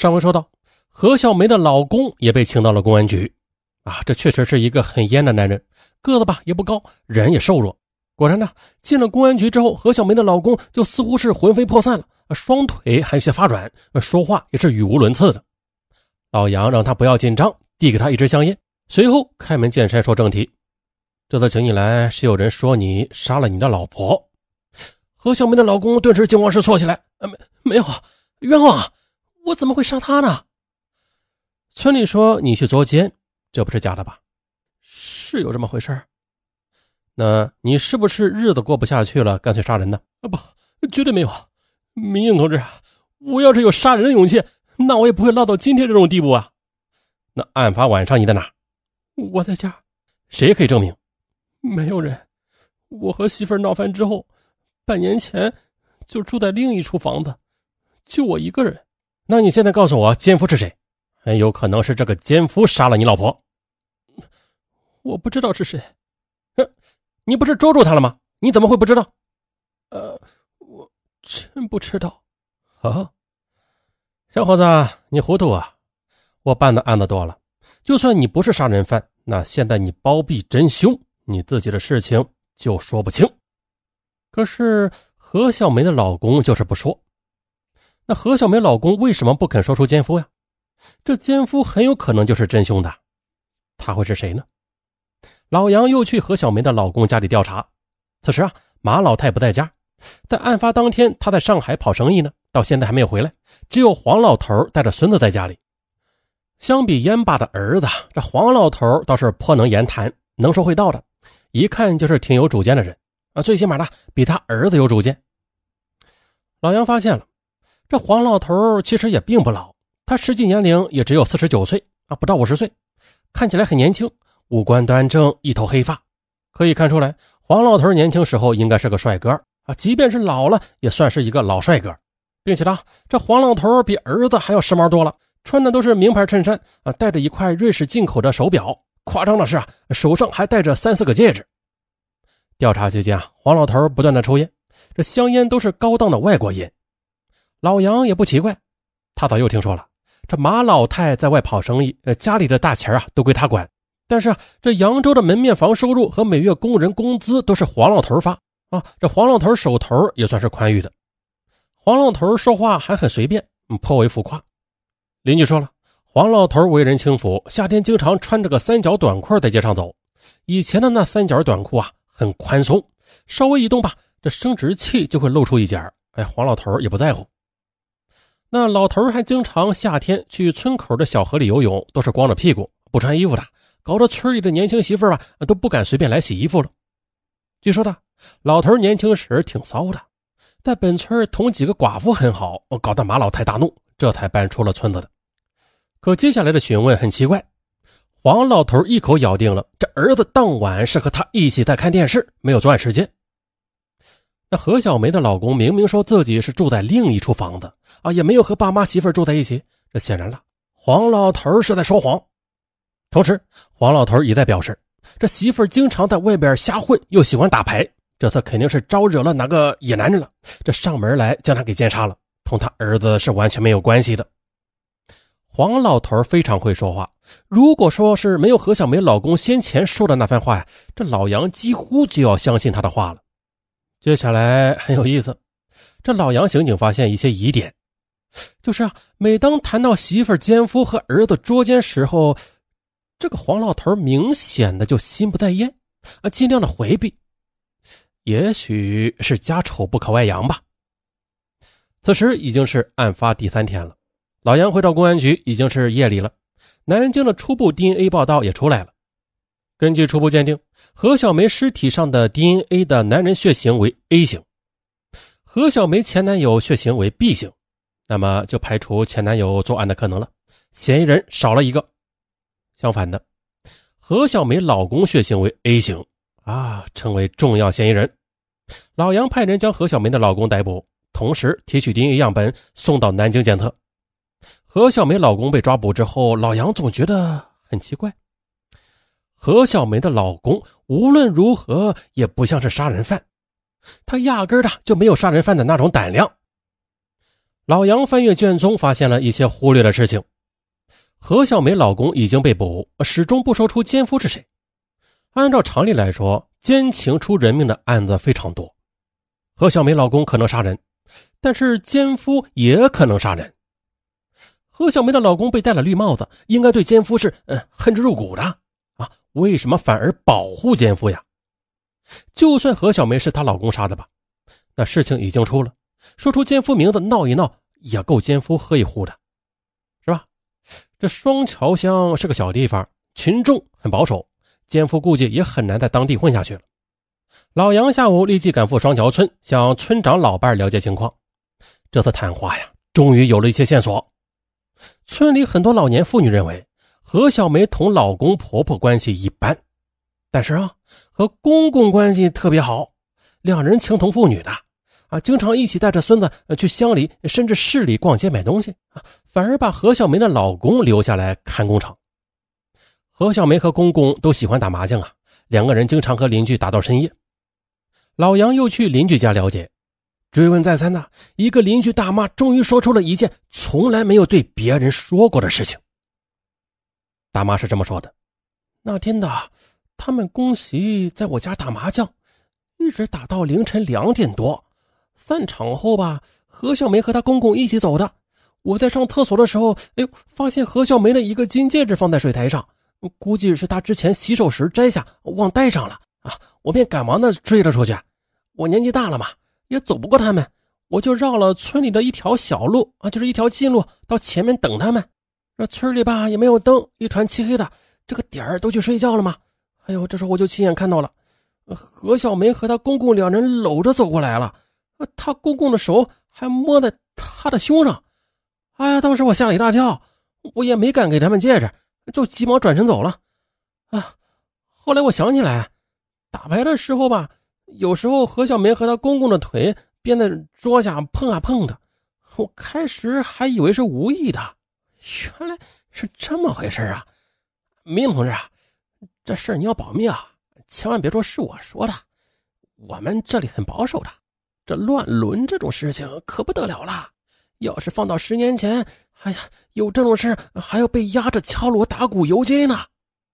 上回说到，何小梅的老公也被请到了公安局。啊，这确实是一个很烟的男人，个子吧也不高，人也瘦弱。果然呢，进了公安局之后，何小梅的老公就似乎是魂飞魄散了，双腿还有些发软，说话也是语无伦次的。老杨让他不要紧张，递给他一支香烟，随后开门见山说正题：“这次请你来是有人说你杀了你的老婆。”何小梅的老公顿时惊慌失措起来：“没没有，冤枉！啊我怎么会杀他呢？”村里说你去捉奸。这不是假的吧？是有这么回事那你是不是日子过不下去了，干脆杀人呢？啊，不，绝对没有。民警同志，我要是有杀人的勇气，那我也不会落到今天这种地步啊。那案发晚上你在哪？我在家。谁可以证明？没有人。我和媳妇闹翻之后，半年前就住在另一处房子，就我一个人。那你现在告诉我，奸夫是谁？很有可能是这个奸夫杀了你老婆，我不知道是谁。你不是捉住他了吗？你怎么会不知道？呃，我真不知道。啊，小伙子，你糊涂啊！我办的案子多了，就算你不是杀人犯，那现在你包庇真凶，你自己的事情就说不清。可是何小梅的老公就是不说。那何小梅老公为什么不肯说出奸夫呀？这奸夫很有可能就是真凶的，他会是谁呢？老杨又去何小梅的老公家里调查。此时啊，马老太不在家，在案发当天，他在上海跑生意呢，到现在还没有回来。只有黄老头带着孙子在家里。相比烟爸的儿子，这黄老头倒是颇能言谈，能说会道的，一看就是挺有主见的人啊。最起码的，比他儿子有主见。老杨发现了，这黄老头其实也并不老。他实际年龄也只有四十九岁啊，不到五十岁，看起来很年轻，五官端正，一头黑发，可以看出来黄老头年轻时候应该是个帅哥啊，即便是老了也算是一个老帅哥，并且呢，这黄老头比儿子还要时髦多了，穿的都是名牌衬衫啊，戴着一块瑞士进口的手表，夸张的是啊，手上还戴着三四个戒指。调查期间啊，黄老头不断的抽烟，这香烟都是高档的外国烟，老杨也不奇怪，他早就听说了。这马老太在外跑生意，呃，家里的大钱啊都归他管。但是啊，这扬州的门面房收入和每月工人工资都是黄老头发啊。这黄老头手头也算是宽裕的。黄老头说话还很随便，颇为浮夸。邻居说了，黄老头为人轻浮，夏天经常穿着个三角短裤在街上走。以前的那三角短裤啊很宽松，稍微一动吧，这生殖器就会露出一截哎，黄老头也不在乎。那老头还经常夏天去村口的小河里游泳，都是光着屁股不穿衣服的，搞得村里的年轻媳妇啊都不敢随便来洗衣服了。据说他，老头年轻时挺骚的，在本村同几个寡妇很好，搞得马老太大怒，这才搬出了村子的。可接下来的询问很奇怪，黄老头一口咬定了这儿子当晚是和他一起在看电视，没有作案时间。那何小梅的老公明明说自己是住在另一处房子啊，也没有和爸妈媳妇住在一起。这显然了，黄老头是在说谎。同时，黄老头也在表示，这媳妇经常在外边瞎混，又喜欢打牌，这次肯定是招惹了哪个野男人了，这上门来将他给奸杀了，同他儿子是完全没有关系的。黄老头非常会说话，如果说是没有何小梅老公先前说的那番话呀，这老杨几乎就要相信他的话了。接下来很有意思，这老杨刑警发现一些疑点，就是啊，每当谈到媳妇、奸夫和儿子捉奸时候，这个黄老头明显的就心不在焉，啊，尽量的回避。也许是家丑不可外扬吧。此时已经是案发第三天了，老杨回到公安局已经是夜里了，南京的初步 DNA 报道也出来了。根据初步鉴定，何小梅尸体上的 DNA 的男人血型为 A 型，何小梅前男友血型为 B 型，那么就排除前男友作案的可能了，嫌疑人少了一个。相反的，何小梅老公血型为 A 型，啊，成为重要嫌疑人。老杨派人将何小梅的老公逮捕，同时提取 DNA 样本送到南京检测。何小梅老公被抓捕之后，老杨总觉得很奇怪。何小梅的老公无论如何也不像是杀人犯，他压根儿的就没有杀人犯的那种胆量。老杨翻阅卷宗，发现了一些忽略的事情。何小梅老公已经被捕，始终不说出奸夫是谁。按照常理来说，奸情出人命的案子非常多。何小梅老公可能杀人，但是奸夫也可能杀人。何小梅的老公被戴了绿帽子，应该对奸夫是嗯恨之入骨的？为什么反而保护奸夫呀？就算何小梅是她老公杀的吧，那事情已经出了，说出奸夫名字闹一闹也够奸夫喝一壶的，是吧？这双桥乡是个小地方，群众很保守，奸夫估计也很难在当地混下去了。老杨下午立即赶赴双桥村，向村长老伴了解情况。这次谈话呀，终于有了一些线索。村里很多老年妇女认为何小梅同老公婆婆关系一般，但是啊，和公公关系特别好，两人情同父女的啊，经常一起带着孙子去乡里甚至市里逛街买东西啊，反而把何小梅的老公留下来看工厂。何小梅和公公都喜欢打麻将啊，两个人经常和邻居打到深夜。老杨又去邻居家了解。追问再三呐，一个邻居大妈终于说出了一件从来没有对别人说过的事情。大妈是这么说的：那天的，他们公媳在我家打麻将，一直打到凌晨两点多。散场后吧，何小梅和她公公一起走的。我在上厕所的时候，哎呦，发现何小梅的一个金戒指放在水台上，估计是她之前洗手时摘下忘带上了啊！我便赶忙的追了出去。我年纪大了嘛。也走不过他们，我就绕了村里的一条小路啊，就是一条近路，到前面等他们。这村里吧也没有灯，一团漆黑的。这个点儿都去睡觉了吗？哎呦，这时候我就亲眼看到了，何小梅和她公公两人搂着走过来了，她公公的手还摸在她的胸上。哎呀，当时我吓了一大跳，我也没敢给他们戒指，就急忙转身走了。啊，后来我想起来，打牌的时候吧。有时候何小梅和她公公的腿便在桌下碰啊碰的，我开始还以为是无意的，原来是这么回事啊！明同志啊，这事儿你要保密啊，千万别说是我说的，我们这里很保守的，这乱伦这种事情可不得了了，要是放到十年前，哎呀，有这种事还要被压着敲锣打鼓游街呢！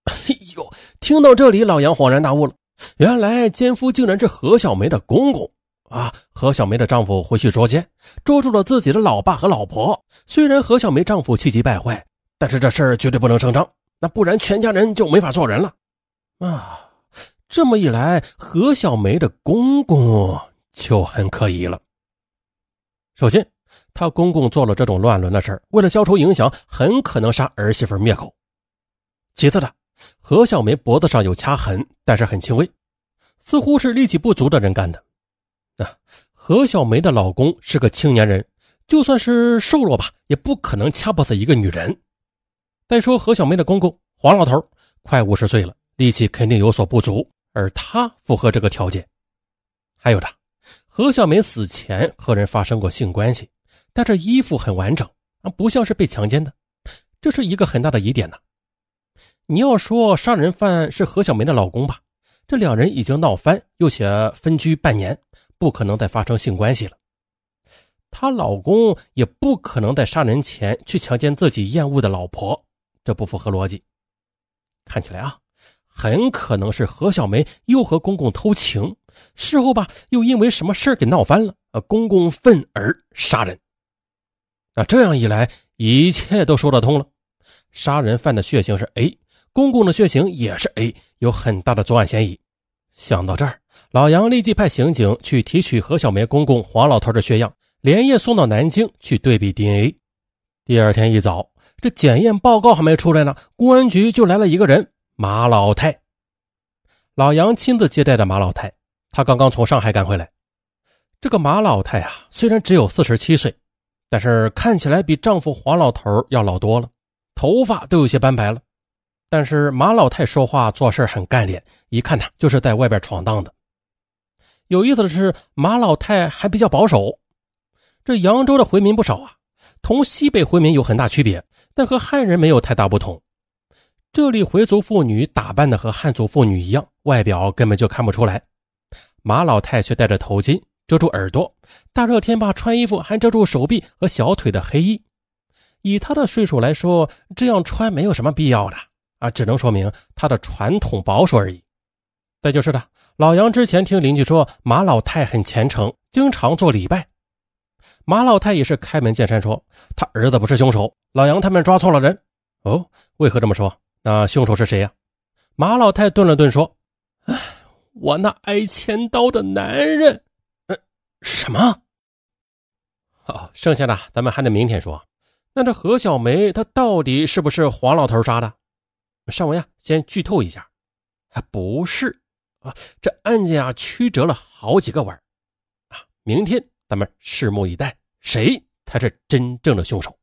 哎呦，听到这里，老杨恍然大悟了。原来奸夫竟然是何小梅的公公啊！何小梅的丈夫回去捉奸，捉住了自己的老爸和老婆。虽然何小梅丈夫气急败坏，但是这事儿绝对不能声张，那不然全家人就没法做人了啊！这么一来，何小梅的公公就很可疑了。首先，他公公做了这种乱伦的事为了消除影响，很可能杀儿媳妇灭口。其次的。何小梅脖子上有掐痕，但是很轻微，似乎是力气不足的人干的。啊，何小梅的老公是个青年人，就算是瘦弱吧，也不可能掐不死一个女人。再说何小梅的公公黄老头，快五十岁了，力气肯定有所不足，而他符合这个条件。还有的，何小梅死前和人发生过性关系，但这衣服很完整啊，不像是被强奸的，这是一个很大的疑点呢。你要说杀人犯是何小梅的老公吧，这两人已经闹翻，又且分居半年，不可能再发生性关系了。她老公也不可能在杀人前去强奸自己厌恶的老婆，这不符合逻辑。看起来啊，很可能是何小梅又和公公偷情，事后吧又因为什么事给闹翻了，啊，公公愤而杀人。那这样一来，一切都说得通了。杀人犯的血型是 A。公公的血型也是 A，有很大的作案嫌疑。想到这儿，老杨立即派刑警去提取何小梅公公黄老头的血样，连夜送到南京去对比 DNA。第二天一早，这检验报告还没出来呢，公安局就来了一个人——马老太。老杨亲自接待的马老太，她刚刚从上海赶回来。这个马老太啊，虽然只有四十七岁，但是看起来比丈夫黄老头要老多了，头发都有些斑白了。但是马老太说话做事很干练，一看呢就是在外边闯荡的。有意思的是，马老太还比较保守。这扬州的回民不少啊，同西北回民有很大区别，但和汉人没有太大不同。这里回族妇女打扮的和汉族妇女一样，外表根本就看不出来。马老太却戴着头巾，遮住耳朵；大热天吧，穿衣服还遮住手臂和小腿的黑衣。以他的岁数来说，这样穿没有什么必要的啊，只能说明他的传统保守而已。再就是的，老杨之前听邻居说马老太很虔诚，经常做礼拜。马老太也是开门见山说，他儿子不是凶手，老杨他们抓错了人。哦，为何这么说？那凶手是谁呀？马老太顿了顿说：“哎，我那挨千刀的男人。”呃，什么？好，剩下的咱们还得明天说。那这何小梅她到底是不是黄老头杀的？上文呀，先剧透一下，还不是。啊，这案件啊曲折了好几个弯啊！明天咱们拭目以待，谁才是真正的凶手？